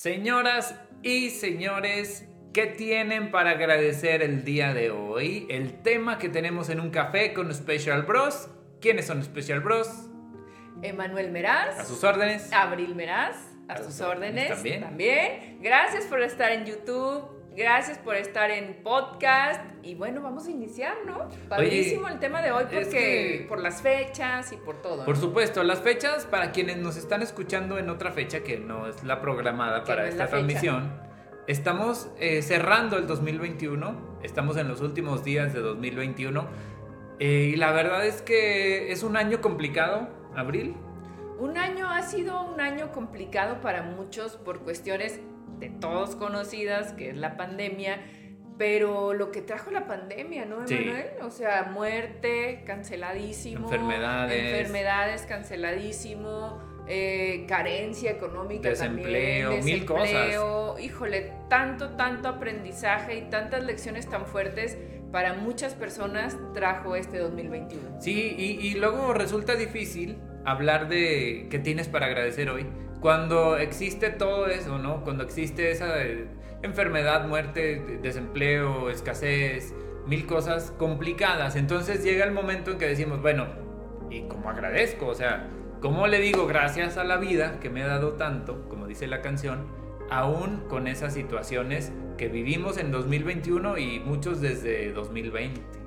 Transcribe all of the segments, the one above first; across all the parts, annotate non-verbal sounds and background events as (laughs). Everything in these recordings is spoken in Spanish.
Señoras y señores, ¿qué tienen para agradecer el día de hoy? El tema que tenemos en un café con Special Bros. ¿Quiénes son Special Bros? Emanuel Meraz. A sus órdenes. Abril Meraz. A, sus órdenes. También. También. Gracias por estar en YouTube. Gracias por estar en podcast. Y bueno, vamos a iniciar, ¿no? Padrísimo el tema de hoy porque por las fechas y por todo. Por supuesto, las fechas para quienes nos están escuchando en otra fecha que no es la programada para esta transmisión. Estamos eh, cerrando el 2021, estamos en los últimos días de 2021 eh, y la verdad es que es un año complicado, abril. Un año ha sido un año complicado para muchos por cuestiones de todos conocidas, que es la pandemia, pero lo que trajo la pandemia, ¿no, Emanuel? O sea, muerte, canceladísimo. Enfermedades. Enfermedades, canceladísimo. Eh, carencia económica desempleo, también, mil cosas. Híjole, tanto, tanto aprendizaje y tantas lecciones tan fuertes para muchas personas trajo este 2021. Sí, y, y luego resulta difícil hablar de qué tienes para agradecer hoy, cuando existe todo eso, ¿no? Cuando existe esa eh, enfermedad, muerte, desempleo, escasez, mil cosas complicadas. Entonces llega el momento en que decimos, bueno, ¿y cómo agradezco? O sea, ¿cómo le digo gracias a la vida que me ha dado tanto, como dice la canción, aún con esas situaciones que vivimos en 2021 y muchos desde 2020?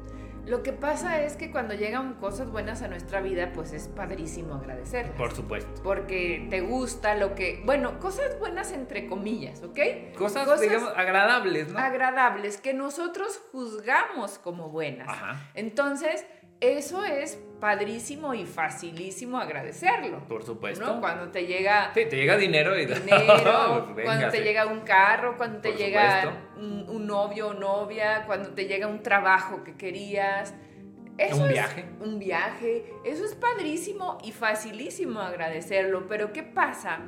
Lo que pasa es que cuando llegan cosas buenas a nuestra vida, pues es padrísimo agradecer. Por supuesto. Porque te gusta lo que, bueno, cosas buenas entre comillas, ¿ok? Cosas, digamos, agradables, ¿no? Agradables, que nosotros juzgamos como buenas. Ajá. Entonces, eso es padrísimo y facilísimo agradecerlo. Por supuesto. ¿no? Cuando te llega... Sí, te llega dinero y... Dinero, (laughs) cuando te llega un carro, cuando te llega un, novio o novia, cuando te llega un trabajo que querías. Eso un viaje. un viaje. Eso es padrísimo y facilísimo agradecerlo. Pero ¿qué pasa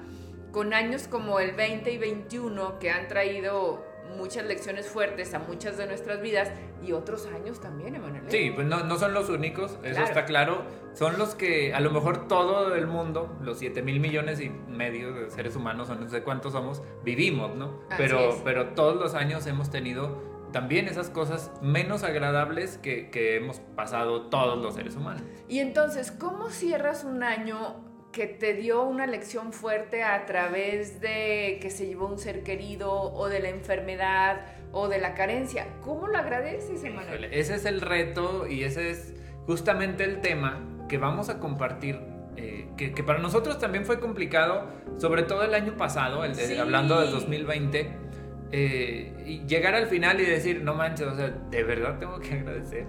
con años como el 20 y 21 que han traído muchas lecciones fuertes a muchas de nuestras vidas y otros años también, Emanuel. Sí, pues no, no son los únicos, eso está claro. Son los que a lo mejor todo el mundo, los 7 mil millones y medio de seres humanos, o no sé cuántos somos, vivimos, ¿no? pero, pero todos los años hemos tenido también esas cosas menos agradables que, que hemos pasado todos los seres humanos. Y entonces, ¿cómo cierras un año que te dio una lección fuerte a través de que se llevó un ser querido o de la enfermedad o de la carencia. ¿Cómo lo agradeces, Emanuel? Ese es el reto y ese es justamente el tema que vamos a compartir. Eh, que, para nosotros también fue complicado, sobre todo el año pasado, el, hablando del 2020, eh, y llegar al final y decir, no manches, o sea, de verdad tengo que (laughs) agradecer.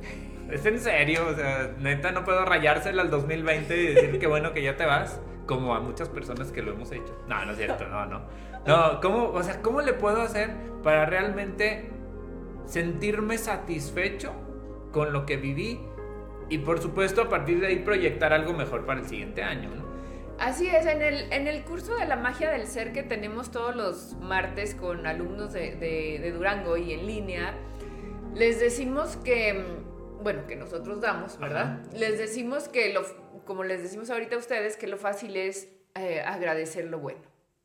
Es en serio, o sea, neta no puedo rayársela al 2020 y decir que bueno que ya te vas, como a muchas personas que lo hemos hecho. No, no es cierto, no, no. No, ¿cómo, o sea, ¿cómo le puedo hacer para realmente sentirme satisfecho con lo que viví y por supuesto a partir de ahí proyectar algo mejor para el siguiente año, ¿no? Así es, en el, en el curso de la magia del ser que tenemos todos los martes con alumnos de, de Durango y en línea, les decimos que bueno, que nosotros damos, ¿verdad? Les decimos que, lo, como les decimos ahorita a ustedes, que lo fácil es eh, agradecer lo bueno.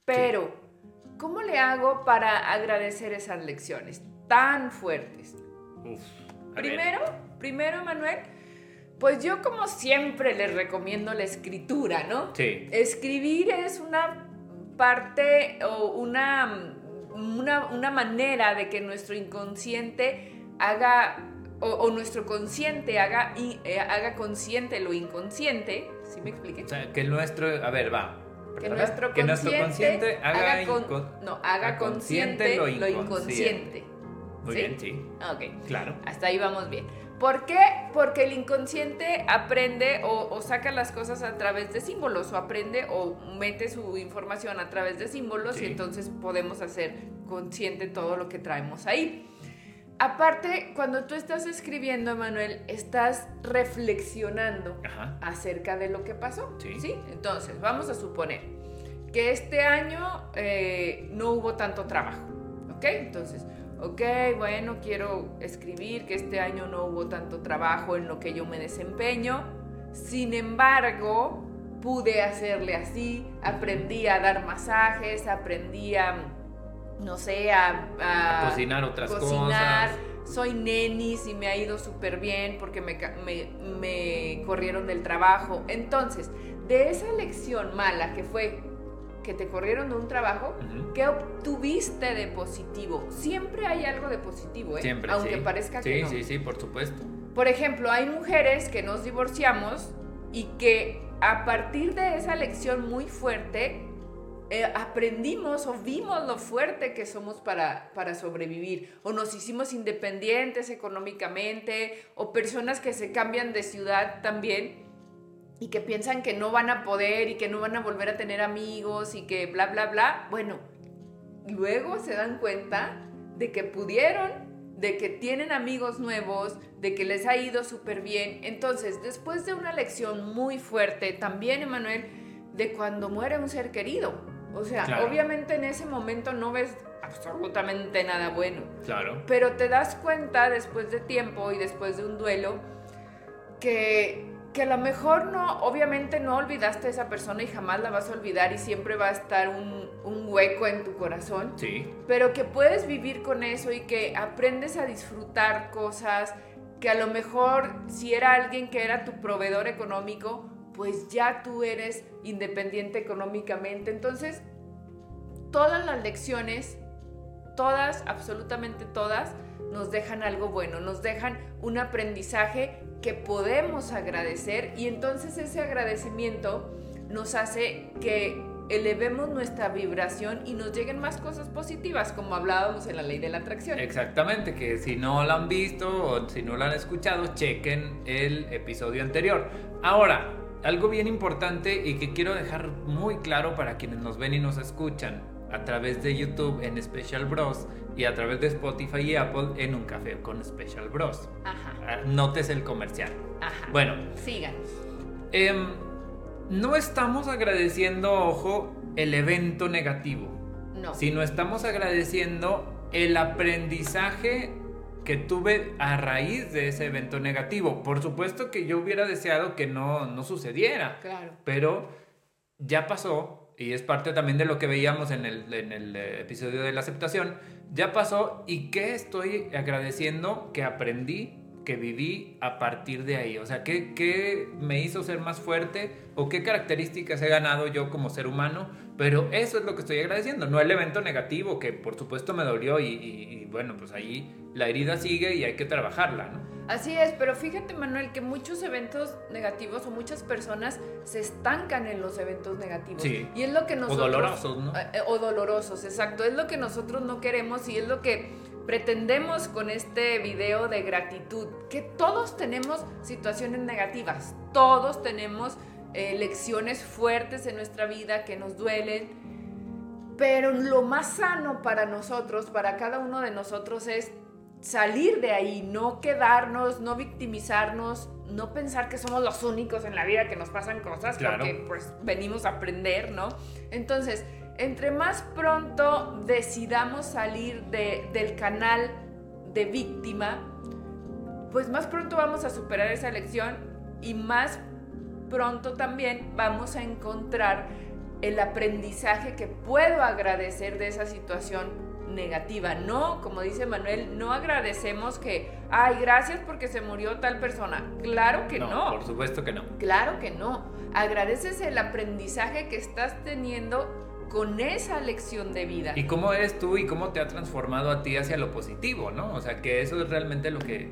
Pero, ¿cómo le hago para agradecer esas lecciones tan fuertes? primero, primero, Manuel, pues yo como siempre les recomiendo la escritura, ¿no? Sí. Escribir es una parte o una, una, una manera de que nuestro inconsciente haga o, nuestro consciente haga, eh, haga consciente lo inconsciente, ¿sí me expliqué? O sea, que nuestro, a ver, va. Que nuestro, consciente haga, no, haga consciente, lo inconsciente. Muy bien, sí. Ok. Claro. Hasta ahí vamos bien. ¿Por qué? Porque el inconsciente aprende o, saca las cosas a través de símbolos, o aprende o mete su información a través de símbolos y entonces podemos hacer consciente todo lo que traemos ahí. Aparte, cuando tú estás escribiendo, Manuel, estás reflexionando acerca de lo que pasó. Sí. Entonces, vamos a suponer que este año eh, no hubo tanto trabajo. ¿Ok? Entonces, ok, bueno, quiero escribir que este año no hubo tanto trabajo en lo que yo me desempeño. Sin embargo, pude hacerle así, aprendí a dar masajes, aprendí a no sé, a, cocinar otras cosas. Soy nenis y me ha ido súper bien porque me, me corrieron del trabajo. Entonces, de esa lección mala que fue que te corrieron de un trabajo, ¿qué obtuviste de positivo? Siempre hay algo de positivo, ¿eh? Siempre, Aunque parezca que no. Sí, sí, sí, por supuesto. Por ejemplo, hay mujeres que nos divorciamos y que a partir de esa lección muy fuerte eh, aprendimos o vimos lo fuerte que somos para, para sobrevivir, o nos hicimos independientes económicamente, o personas que se cambian de ciudad también y que piensan que no van a poder y que no van a volver a tener amigos y que bla, bla, bla, bueno, luego se dan cuenta de que pudieron, de que tienen amigos nuevos, de que les ha ido súper bien. Entonces, después de una lección muy fuerte, también, Emanuel, de cuando muere un ser querido. O sea, obviamente en ese momento no ves absolutamente nada bueno. Claro. Pero te das cuenta después de tiempo y después de un duelo que que a lo mejor no, obviamente no olvidaste a esa persona y jamás la vas a olvidar y siempre va a estar un, un, hueco en tu corazón. Sí. Pero que puedes vivir con eso y que aprendes a disfrutar cosas, que a lo mejor si era alguien que era tu proveedor económico, pues ya tú eres independiente económicamente. Entonces, todas las lecciones, todas, absolutamente todas, nos dejan algo bueno, nos dejan un aprendizaje que podemos agradecer y entonces ese agradecimiento nos hace que elevemos nuestra vibración y nos lleguen más cosas positivas, como hablábamos en la ley de la atracción. Exactamente, que si no lo han visto o si no lo han escuchado, chequen el episodio anterior. Ahora, algo bien importante y que quiero dejar muy claro para quienes nos ven y nos escuchan a través de YouTube en Special Bros y a través de Spotify y Apple en un café con Special Bros. Ajá. Ah, notes el comercial. Ajá. Bueno. Sigan. Em, no estamos agradeciendo, ojo, el evento negativo. No. Sino estamos agradeciendo el aprendizaje que tuve a raíz de ese evento negativo. Por supuesto que yo hubiera deseado que no, no sucediera. Claro. Pero ya pasó y es parte también de lo que veíamos en el, en el eh, episodio de la aceptación, ya pasó y qué estoy agradeciendo que aprendí, que viví a partir de ahí. O sea, ¿qué, qué me hizo ser más fuerte o qué características he ganado yo como ser humano. Pero eso es lo que estoy agradeciendo, no el evento negativo que por supuesto me dolió y, y bueno, pues ahí la herida sigue y hay que trabajarla, ¿no? Así es, pero fíjate Manuel que muchos eventos negativos o muchas personas se estancan en los eventos negativos. Sí. Y es lo que nosotros... O dolorosos, ¿no? Eh, o dolorosos, exacto. Es lo que nosotros no queremos y es lo que pretendemos con este video de gratitud. Que todos tenemos situaciones negativas, todos tenemos eh, lecciones fuertes en nuestra vida que nos duelen. Pero lo más sano para nosotros, para cada uno de nosotros es salir de ahí, no quedarnos, no victimizarnos, no pensar que somos los únicos en la vida que nos pasan cosas, porque pues venimos a aprender, ¿no? Entonces, entre más pronto decidamos salir del canal de víctima, pues más pronto vamos a superar esa lección y más pronto también vamos a encontrar el aprendizaje que puedo agradecer de esa situación negativa. No, como dice Manuel, no agradecemos que, ay, gracias porque se murió tal persona. Claro que no, Por supuesto que no. Claro que no. Agradeces el aprendizaje que estás teniendo con esa lección de vida. Y cómo eres tú y cómo te ha transformado a ti hacia lo positivo, ¿no? O sea, que eso es realmente lo que,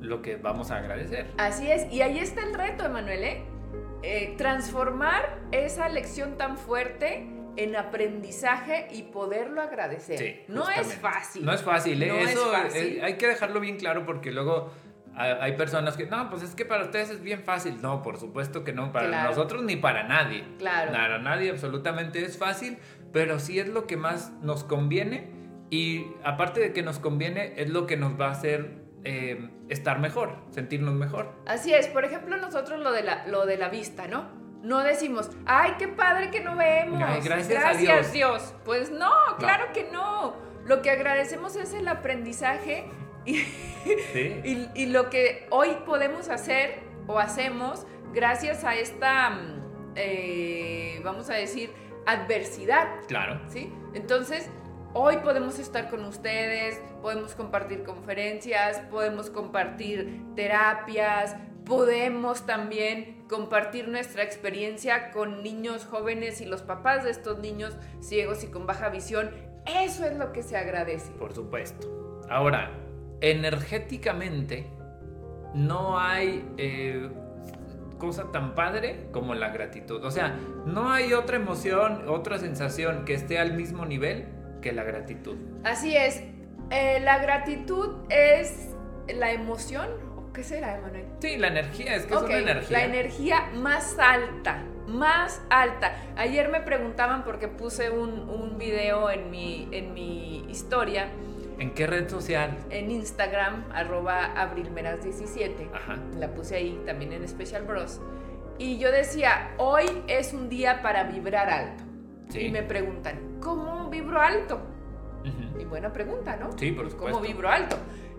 lo que vamos a agradecer. Así es, y ahí está el reto, Emanuel, ¿eh? eh transformar esa lección tan fuerte en aprendizaje y poderlo agradecer. no es fácil. No es fácil, ¿eh? Eso hay que dejarlo bien claro porque luego hay personas que, no, pues es que para ustedes es bien fácil. No, por supuesto que no, para nosotros ni para nadie. Claro. Para nadie absolutamente es fácil, pero sí es lo que más nos conviene y aparte de que nos conviene, es lo que nos va a hacer eh, estar mejor, sentirnos mejor. Así es, por ejemplo, nosotros lo de la, lo de la vista, ¿no? No decimos, ay, qué padre que no vemos. gracias, a Dios. Dios. Pues no, claro que no. Lo que agradecemos es el aprendizaje (laughs) y, y, lo que hoy podemos hacer o hacemos gracias a esta, mm, eh, vamos a decir, adversidad. Claro. ¿Sí? Entonces, hoy podemos estar con ustedes, podemos compartir conferencias, podemos compartir terapias, podemos también compartir nuestra experiencia con niños jóvenes y los papás de estos niños ciegos y con baja visión. Eso es lo que se agradece. Por supuesto. Ahora, energéticamente no hay eh, cosa tan padre como la gratitud. O sea, no hay otra emoción, otra sensación que esté al mismo nivel que la gratitud. Así es. Eh, la gratitud es la emoción. ¿O qué será, Emanuel? Sí, la energía, es que es una energía. La energía más alta, más alta. Ayer me preguntaban porque puse un, un video en mi, en mi historia ¿En qué red social? En Instagram, arroba abrilmeras17. Ajá. La puse ahí también en Special Bros. Y yo decía, hoy es un día para vibrar alto. Y me preguntan, ¿cómo vibro alto? Y buena pregunta, ¿no? Sí, por supuesto. ¿Cómo vibro alto?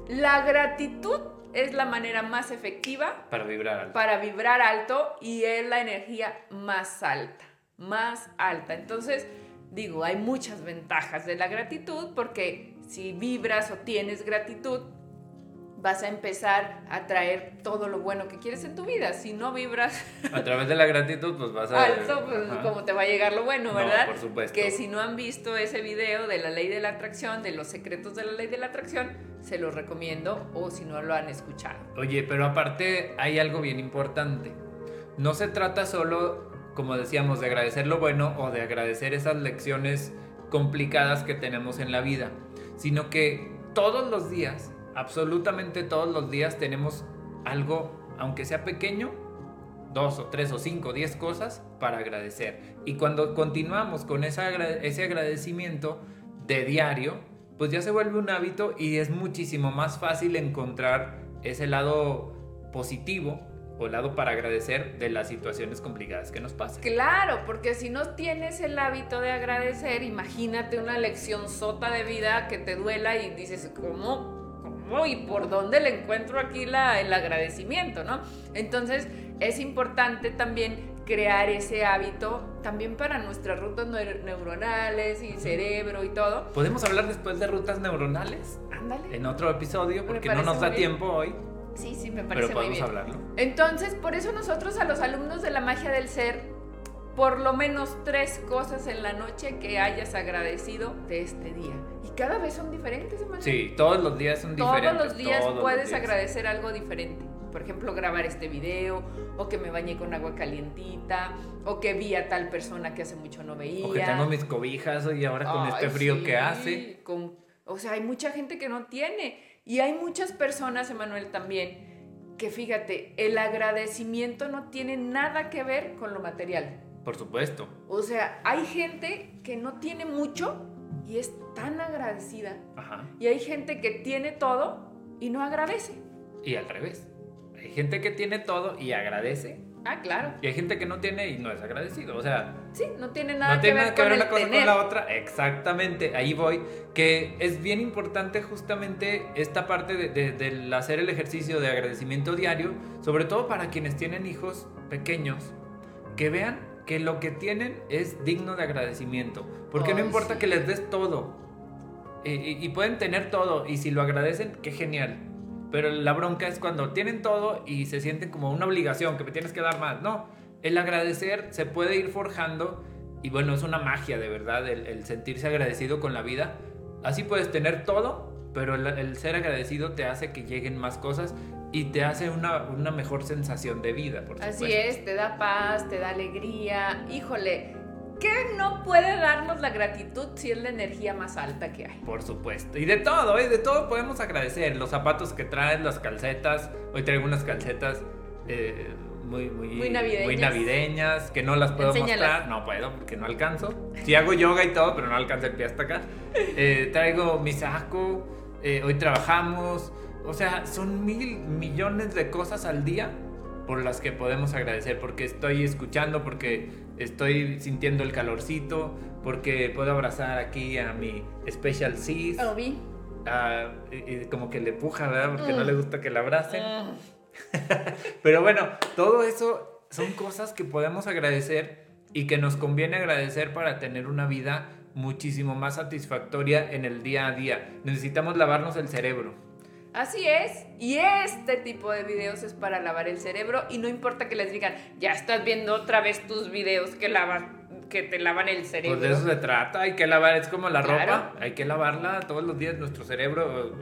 La gratitud es la manera más efectiva para vibrar alto. Para vibrar alto y es la energía más alta, más alta. Entonces, digo, hay muchas ventajas de la gratitud porque si vibras o tienes gratitud, vas a empezar a traer todo lo bueno que quieres en tu vida. Si no vibras... A través de la gratitud, pues vas a... Alto, pues como te va a llegar lo bueno, ¿verdad? por supuesto. Que si no han visto ese video de la ley de la atracción, de los secretos de la ley de la atracción, se los recomiendo o si no lo han escuchado. Oye, pero aparte hay algo bien importante. No se trata solo, como decíamos, de agradecer lo bueno o de agradecer esas lecciones complicadas que tenemos en la vida sino que todos los días, absolutamente todos los días tenemos algo, aunque sea pequeño, dos o tres o cinco o diez cosas para agradecer. Y cuando continuamos con ese agradecimiento de diario, pues ya se vuelve un hábito y es muchísimo más fácil encontrar ese lado positivo o lado para agradecer de las situaciones complicadas que nos pasan. Claro, porque si no tienes el hábito de agradecer, imagínate una lección sota de vida que te duela y dices, ¿cómo? ¿Cómo? ¿Y por dónde le encuentro aquí la, el agradecimiento, no? Entonces, es importante también crear ese hábito también para nuestras rutas neuronales y cerebro y todo. ¿Podemos hablar después de rutas neuronales? Ándale. En otro episodio, porque no nos da tiempo hoy. Sí, sí, me parece Pero muy bien. hablarlo. Entonces, por eso nosotros a los alumnos de la magia del ser, por lo menos tres cosas en la noche que hayas agradecido de este día. Y cada vez son diferentes, Emanuel. Sí, todos los días son diferentes. Todos los días puedes agradecer algo diferente. Por ejemplo, grabar este video, o que me bañé con agua calientita, o que vi a tal persona que hace mucho no veía. O que tengo mis cobijas y ahora con este frío que hace. Con, o sea, hay mucha gente que no tiene. Y hay muchas personas, Emanuel, también, que fíjate, el agradecimiento no tiene nada que ver con lo material. Por supuesto. O sea, hay gente que no tiene mucho y es tan agradecida. Ajá. Y hay gente que tiene todo y no agradece. Y al revés. Hay gente que tiene todo y agradece Ah, claro. Y hay gente que no tiene y no es agradecido. O sea. Sí, no tiene nada que ver, con una cosa con la otra. Exactamente, ahí voy. Que es bien importante justamente esta parte de, del hacer el ejercicio de agradecimiento diario, sobre todo para quienes tienen hijos pequeños, que vean que lo que tienen es digno de agradecimiento. Porque no importa que les des todo. y pueden tener todo. Y si lo agradecen, qué genial pero la bronca es cuando tienen todo y se sienten como una obligación, que me tienes que dar más. No, el agradecer se puede ir forjando y bueno, es una magia de verdad el, sentirse agradecido con la vida. Así puedes tener todo, pero el, ser agradecido te hace que lleguen más cosas y te hace una, una mejor sensación de vida. Por Así es, te da paz, te da alegría. Híjole, ¿Qué no puede darnos la gratitud si es la energía más alta que hay? Por supuesto. Y de todo, ¿eh? De todo podemos agradecer. Los zapatos que traes, las calcetas. Hoy traigo unas calcetas eh, muy, muy, muy, navideñas. muy, navideñas. que no las puedo mostrar. No puedo porque no alcanzo. Sí hago yoga y todo, pero no alcanzo el pie hasta acá. Eh, traigo mi saco. Eh, hoy trabajamos. O sea, son mil millones de cosas al día por las que podemos agradecer, porque estoy escuchando, porque estoy sintiendo el calorcito, porque puedo abrazar aquí a mi Special Sis. Lo vi. y, como que le puja, ¿verdad? Porque no le gusta que la abracen. Mm. (laughs) Pero bueno, todo eso son cosas que podemos agradecer y que nos conviene agradecer para tener una vida muchísimo más satisfactoria en el día a día. Necesitamos lavarnos el cerebro. Así es, y este tipo de videos es para lavar el cerebro y no importa que les digan, ya estás viendo otra vez tus videos que lavan que te lavan el cerebro. Pues de eso se trata, hay que lavar, es como la ropa, hay que lavarla todos los días, nuestro cerebro,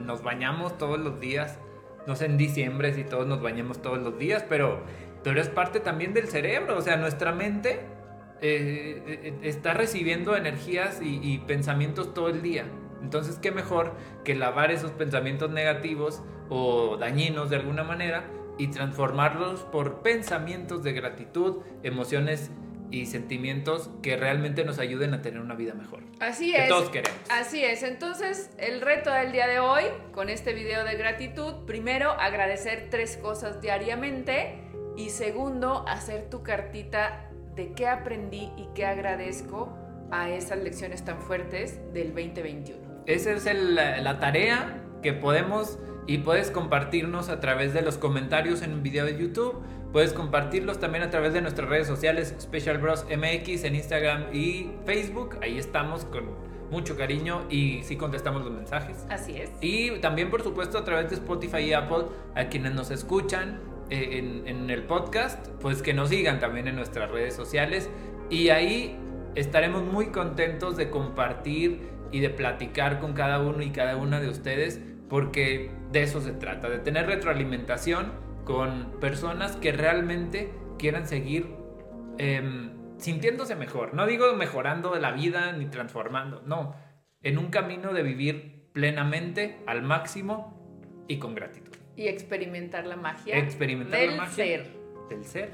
nos bañamos todos los días, no sé en diciembre si todos nos bañamos todos los días, pero, pero es parte también del cerebro, o sea, nuestra mente eh, eh, está recibiendo energías y, pensamientos todo el día. Entonces, qué mejor que lavar esos pensamientos negativos o dañinos de alguna manera y transformarlos por pensamientos de gratitud, emociones y sentimientos que realmente nos ayuden a tener una vida mejor. Así que es. Todos queremos. Así es. Entonces, el reto del día de hoy, con este video de gratitud, primero, agradecer tres cosas diariamente y segundo, hacer tu cartita de qué aprendí y qué agradezco a esas lecciones tan fuertes del 2021. Esa es la tarea que podemos y puedes compartirnos a través de los comentarios en un video de YouTube. Puedes compartirlos también a través de nuestras redes sociales Special Bros MX en Instagram y Facebook. Ahí estamos con mucho cariño y sí contestamos los mensajes. Así es. Y también, por supuesto, a través de Spotify y Apple, a quienes nos escuchan eh, en, en el podcast, pues que nos sigan también en nuestras redes sociales. Y ahí estaremos muy contentos de compartir y de platicar con cada uno y cada una de ustedes, porque de eso se trata, de tener retroalimentación con personas que realmente quieran seguir em, sintiéndose mejor. No digo mejorando la vida ni transformando, no, en un camino de vivir plenamente, al máximo y con gratitud. Y experimentar la magia. Experimentar del la magia ser. Del ser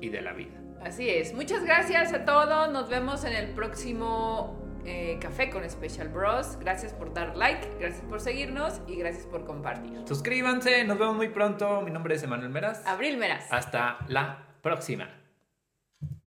y de la vida. Así es. Muchas gracias a todos. Nos vemos en el próximo eh, Café con Special Bros. Gracias por dar like, gracias por seguirnos y gracias por compartir. Suscríbanse, nos vemos muy pronto. Mi nombre es Emanuel Meraz. Abril Meraz. Hasta la próxima.